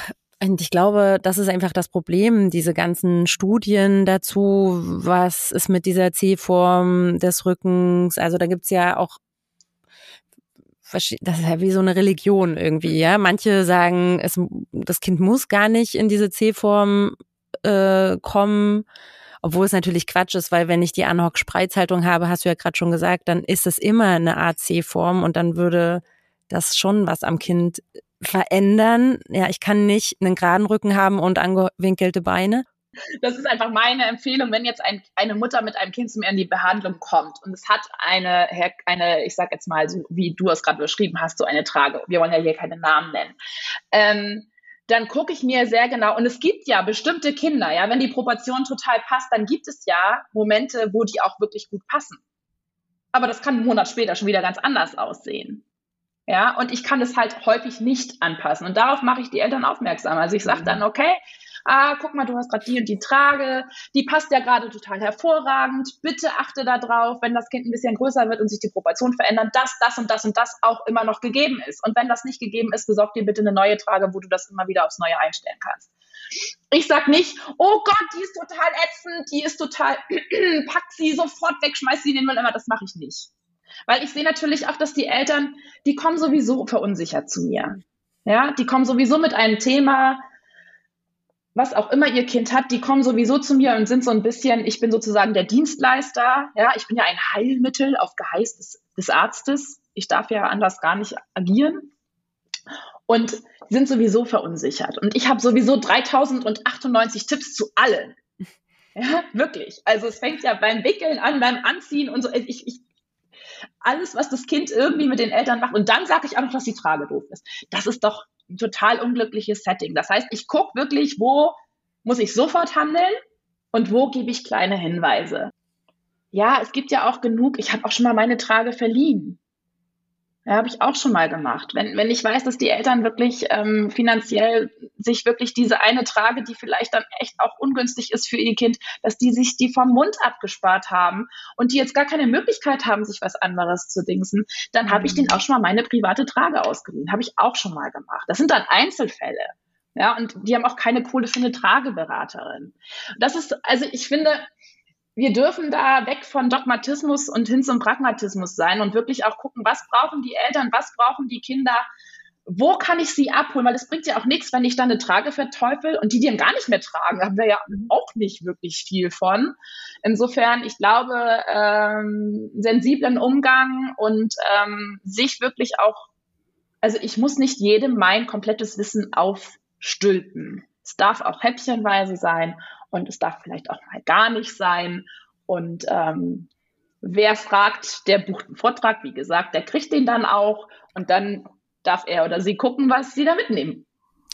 und ich glaube, das ist einfach das Problem, diese ganzen Studien dazu, was ist mit dieser C-Form des Rückens. Also da gibt's ja auch das ist ja wie so eine Religion irgendwie, ja. Manche sagen, es, das Kind muss gar nicht in diese C-Form äh, kommen, obwohl es natürlich Quatsch ist, weil wenn ich die Anhock-Spreizhaltung habe, hast du ja gerade schon gesagt, dann ist es immer eine Art C-Form und dann würde das schon was am Kind verändern. Ja, ich kann nicht einen geraden Rücken haben und angewinkelte Beine. Das ist einfach meine Empfehlung, wenn jetzt ein, eine Mutter mit einem Kind zu mir in die Behandlung kommt und es hat eine, eine ich sag jetzt mal, so wie du es gerade beschrieben hast, so eine Trage. Wir wollen ja hier keine Namen nennen. Ähm, dann gucke ich mir sehr genau, und es gibt ja bestimmte Kinder, ja, wenn die Proportion total passt, dann gibt es ja Momente, wo die auch wirklich gut passen. Aber das kann einen Monat später schon wieder ganz anders aussehen. Ja, und ich kann es halt häufig nicht anpassen. Und darauf mache ich die Eltern aufmerksam. Also ich sage dann, okay, ah, guck mal, du hast gerade die und die Trage, die passt ja gerade total hervorragend, bitte achte darauf, wenn das Kind ein bisschen größer wird und sich die Proportionen verändern, dass das und das und das auch immer noch gegeben ist. Und wenn das nicht gegeben ist, besorg dir bitte eine neue Trage, wo du das immer wieder aufs Neue einstellen kannst. Ich sag nicht, oh Gott, die ist total ätzend, die ist total, <clears throat> pack sie sofort weg, schmeiß sie in den Müll, immer, das mache ich nicht. Weil ich sehe natürlich auch, dass die Eltern, die kommen sowieso verunsichert zu mir. Ja, die kommen sowieso mit einem Thema, was auch immer ihr Kind hat, die kommen sowieso zu mir und sind so ein bisschen, ich bin sozusagen der Dienstleister. Ja, ich bin ja ein Heilmittel auf Geheiß des, des Arztes. Ich darf ja anders gar nicht agieren. Und sind sowieso verunsichert. Und ich habe sowieso 3098 Tipps zu allen. <laughs> Ja, wirklich. Also es fängt ja beim Wickeln an, beim Anziehen und so. Ich, ich, alles, was das Kind irgendwie mit den Eltern macht. Und dann sage ich auch noch, dass die Trage doof ist. Das ist doch total unglückliches Setting. Das heißt, ich gucke wirklich, wo muss ich sofort handeln und wo gebe ich kleine Hinweise. Ja, es gibt ja auch genug, ich habe auch schon mal meine Trage verliehen. Ja, habe ich auch schon mal gemacht. Wenn, wenn ich weiß, dass die Eltern wirklich ähm, finanziell sich wirklich diese eine Trage, die vielleicht dann echt auch ungünstig ist für ihr Kind, dass die sich die vom Mund abgespart haben und die jetzt gar keine Möglichkeit haben, sich was anderes zu dingsen, dann habe ich denen auch schon mal meine private Trage ausgeliehen. Habe ich auch schon mal gemacht. Das sind dann Einzelfälle. Ja, und die haben auch keine Kohle für eine Trageberaterin. Das ist, also ich finde, wir dürfen da weg von Dogmatismus und hin zum Pragmatismus sein und wirklich auch gucken, was brauchen die Eltern, was brauchen die Kinder, wo kann ich sie abholen? Weil es bringt ja auch nichts, wenn ich dann eine Trage verteufel und die, die dann gar nicht mehr tragen, haben wir ja auch nicht wirklich viel von. Insofern, ich glaube, ähm, sensiblen Umgang und ähm, sich wirklich auch, also ich muss nicht jedem mein komplettes Wissen aufstülpen. Es darf auch häppchenweise sein und es darf vielleicht auch mal gar nicht sein. Und ähm, wer fragt, der bucht einen Vortrag, wie gesagt, der kriegt den dann auch und dann darf er oder sie gucken, was sie da mitnehmen.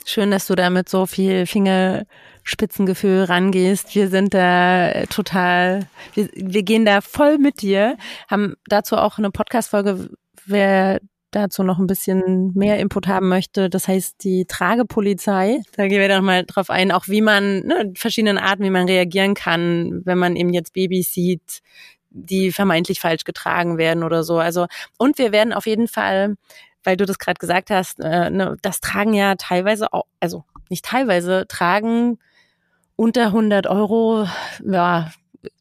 Schön, dass du da mit so viel Fingerspitzengefühl rangehst. Wir sind da total, wir, wir gehen da voll mit dir, haben dazu auch eine Podcast-Folge, wer dazu noch ein bisschen mehr Input haben möchte. Das heißt, die Tragepolizei. Da gehen wir dann mal drauf ein, auch wie man, ne, verschiedenen Arten, wie man reagieren kann, wenn man eben jetzt Babys sieht, die vermeintlich falsch getragen werden oder so. Also, und wir werden auf jeden Fall, weil du das gerade gesagt hast, äh, ne, das tragen ja teilweise auch, also nicht teilweise, tragen unter 100 Euro, ja,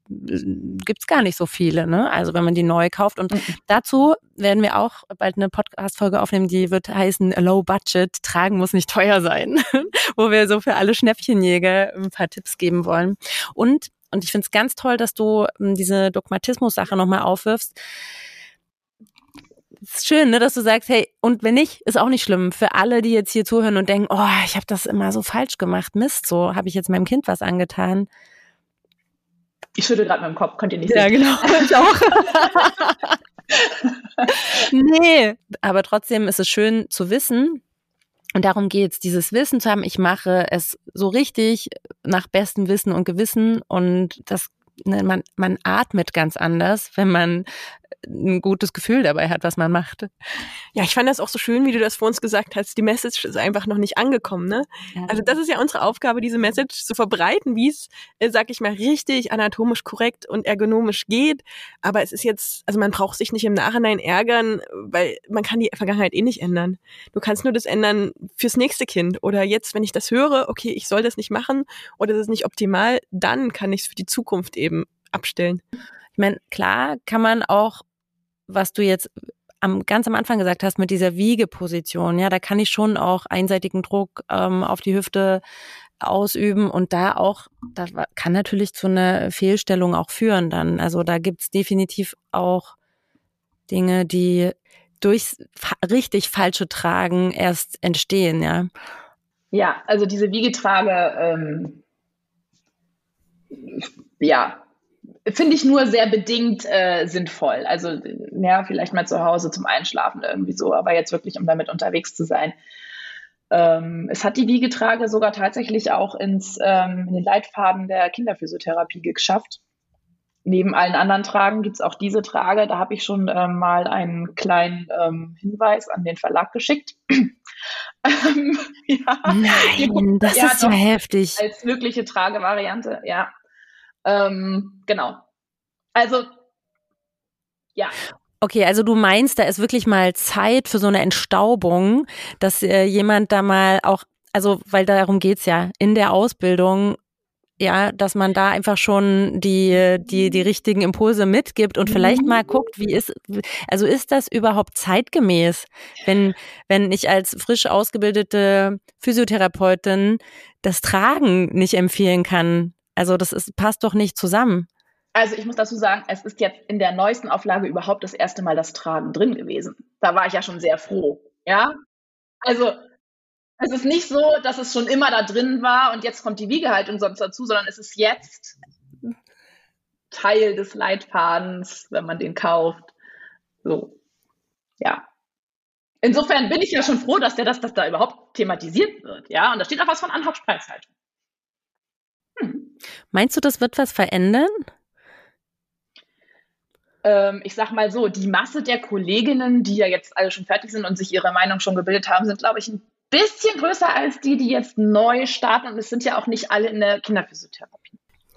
gibt's gar nicht so viele, ne? Also wenn man die neu kauft. Und mhm. dazu werden wir auch bald eine Podcast-Folge aufnehmen, die wird heißen Low Budget, tragen muss nicht teuer sein, <laughs> wo wir so für alle Schnäppchenjäger ein paar Tipps geben wollen. Und, und ich finde es ganz toll, dass du hm, diese Dogmatismus-Sache nochmal aufwirfst. Es ist schön, ne, dass du sagst, hey, und wenn nicht, ist auch nicht schlimm. Für alle, die jetzt hier zuhören und denken, oh, ich habe das immer so falsch gemacht, Mist, so habe ich jetzt meinem Kind was angetan ich schüttel gerade mit dem Kopf, könnt ihr nicht sehen. Ja, genau, <laughs> ich auch. nee, aber trotzdem ist es schön zu wissen, und darum geht's, dieses Wissen zu haben, ich mache es so richtig nach bestem Wissen und Gewissen und das ne, man, man atmet ganz anders, wenn man ein gutes Gefühl dabei hat, was man macht. Ja, ich fand das auch so schön, wie du das vor uns gesagt hast. Die Message ist einfach noch nicht angekommen, ne? Ja. Also das ist ja unsere Aufgabe, diese Message zu verbreiten, wie es, äh, sag ich mal, richtig anatomisch korrekt und ergonomisch geht. Aber es ist jetzt, also man braucht sich nicht im Nachhinein ärgern, weil man kann die Vergangenheit eh nicht ändern. Du kannst nur das ändern fürs nächste Kind. Oder jetzt, wenn ich das höre, okay, ich soll das nicht machen oder das ist nicht optimal, dann kann ich es für die Zukunft eben abstellen. Ich meine, klar kann man auch was du jetzt am, ganz am Anfang gesagt hast mit dieser Wiegeposition, ja, da kann ich schon auch einseitigen Druck ähm, auf die Hüfte ausüben und da auch, da kann natürlich zu einer Fehlstellung auch führen dann. Also da gibt's definitiv auch Dinge, die durch richtig falsche Tragen erst entstehen, ja. Ja, also diese Wiegetrage, ähm, ja, finde ich nur sehr bedingt äh, sinnvoll. Also ja, vielleicht mal zu Hause zum Einschlafen irgendwie so, aber jetzt wirklich, um damit unterwegs zu sein. Ähm, es hat die Wiegetrage sogar tatsächlich auch ins, ähm, in den Leitfaden der Kinderphysiotherapie geschafft. Neben allen anderen Tragen gibt es auch diese Trage. Da habe ich schon ähm, mal einen kleinen ähm, Hinweis an den Verlag geschickt. <clears throat> Ähm, ja. Nein, <laughs> das ja, ist ja heftig. Als mögliche Tragevariante, ja. Ähm, genau. Also, ja. Okay, also du meinst, da ist wirklich mal Zeit für so eine Entstaubung, dass äh, jemand da mal auch, also weil darum geht's ja, in der Ausbildung ja, dass man da einfach schon die, die, die richtigen Impulse mitgibt und vielleicht mal guckt, wie ist, also ist das überhaupt zeitgemäß, wenn, wenn ich als frisch ausgebildete Physiotherapeutin das Tragen nicht empfehlen kann also das ist, passt doch nicht zusammen. Also ich muss dazu sagen, es ist jetzt in der neuesten Auflage überhaupt das erste Mal das Tragen drin gewesen. Da war ich ja schon sehr froh. Ja, also es ist nicht so, dass es schon immer da drin war und jetzt kommt die Wiegehaltung sonst dazu, sondern es ist jetzt Teil des Leitfadens, wenn man den kauft. So, ja. Insofern bin ich ja schon froh, dass der das, dass da überhaupt thematisiert wird, ja. Und da steht auch was von Anhauptspreishaltung. Meinst du, das wird was verändern? Ähm, ich sag mal so, die Masse der Kolleginnen, die ja jetzt alle schon fertig sind und sich ihre Meinung schon gebildet haben, sind, glaube ich, ein bisschen größer als die, die jetzt neu starten. Und es sind ja auch nicht alle in der Kinderphysiotherapie.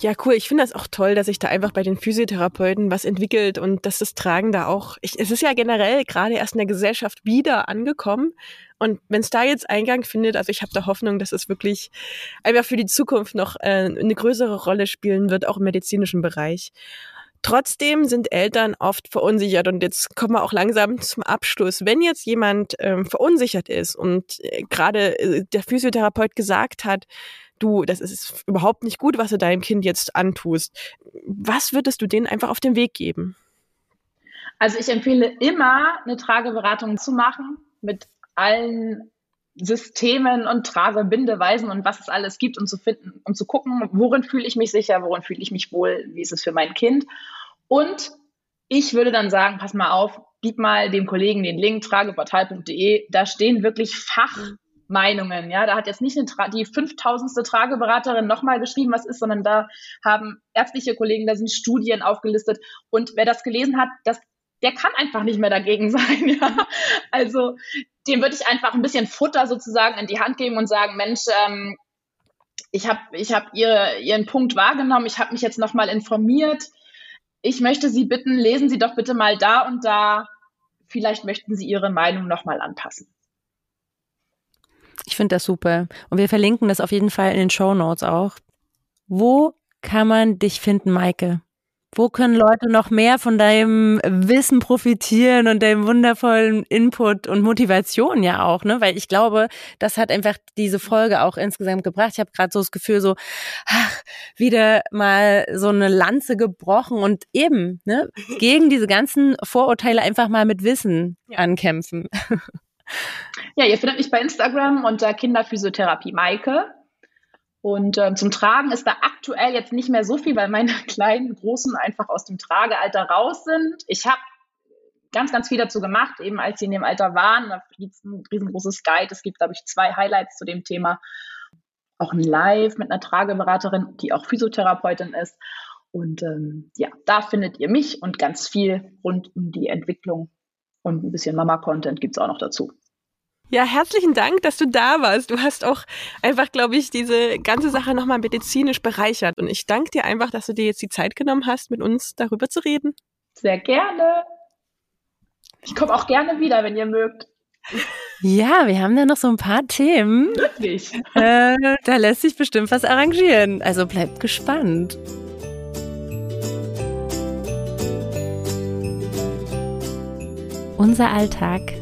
Ja, cool. Ich finde das auch toll, dass sich da einfach bei den Physiotherapeuten was entwickelt und dass das Tragen da auch, ich, es ist ja generell gerade erst in der Gesellschaft wieder angekommen. Und wenn es da jetzt Eingang findet, also ich habe da Hoffnung, dass es wirklich einfach für die Zukunft noch äh, eine größere Rolle spielen wird, auch im medizinischen Bereich. Trotzdem sind Eltern oft verunsichert und jetzt kommen wir auch langsam zum Abschluss. Wenn jetzt jemand ähm, verunsichert ist und äh, gerade äh, der Physiotherapeut gesagt hat, du, das ist überhaupt nicht gut, was du deinem Kind jetzt antust. Was würdest du denen einfach auf den Weg geben? Also ich empfehle immer, eine Trageberatung zu machen mit allen Systemen und Tragebindeweisen und was es alles gibt, um zu finden, um zu gucken, worin fühle ich mich sicher, worin fühle ich mich wohl, wie ist es für mein Kind. Und ich würde dann sagen, pass mal auf, gib mal dem Kollegen den Link trageportal.de, da stehen wirklich Fach Meinungen. Ja, da hat jetzt nicht die 5000. Trageberaterin nochmal geschrieben, was ist, sondern da haben ärztliche Kollegen, da sind Studien aufgelistet. Und wer das gelesen hat, das, der kann einfach nicht mehr dagegen <laughs> sein. Ja? Also dem würde ich einfach ein bisschen Futter sozusagen in die Hand geben und sagen, Mensch, ähm, ich habe ich hab ihre, Ihren Punkt wahrgenommen, ich habe mich jetzt nochmal informiert. Ich möchte Sie bitten, lesen Sie doch bitte mal da und da. Vielleicht möchten Sie Ihre Meinung nochmal anpassen. Ich finde das super. Und wir verlinken das auf jeden Fall in den Show Notes auch. Wo kann man dich finden, Maike? Wo können Leute noch mehr von deinem Wissen profitieren und deinem wundervollen Input und Motivation ja auch, ne? Weil ich glaube, das hat einfach diese Folge auch insgesamt gebracht. Ich habe gerade so das Gefühl, so, ach, wieder mal so eine Lanze gebrochen und eben, ne, gegen diese ganzen Vorurteile einfach mal mit Wissen ja. ankämpfen. <laughs> Ja, ihr findet mich bei Instagram unter Kinderphysiotherapie Maike. Und ähm, zum Tragen ist da aktuell jetzt nicht mehr so viel, weil meine <laughs> kleinen Großen einfach aus dem Tragealter raus sind. Ich habe ganz, ganz viel dazu gemacht, eben als sie in dem Alter waren. Da gibt es ein riesengroßes Guide. Es gibt, glaube ich, zwei Highlights zu dem Thema. Auch ein Live mit einer Trageberaterin, die auch Physiotherapeutin ist. Und ähm, ja, da findet ihr mich und ganz viel rund um die Entwicklung und ein bisschen Mama-Content gibt es auch noch dazu. Ja, herzlichen Dank, dass du da warst. Du hast auch einfach, glaube ich, diese ganze Sache nochmal medizinisch bereichert. Und ich danke dir einfach, dass du dir jetzt die Zeit genommen hast, mit uns darüber zu reden. Sehr gerne. Ich komme auch gerne wieder, wenn ihr mögt. Ja, wir haben da noch so ein paar Themen. Wirklich? Äh, da lässt sich bestimmt was arrangieren. Also bleibt gespannt. Unser Alltag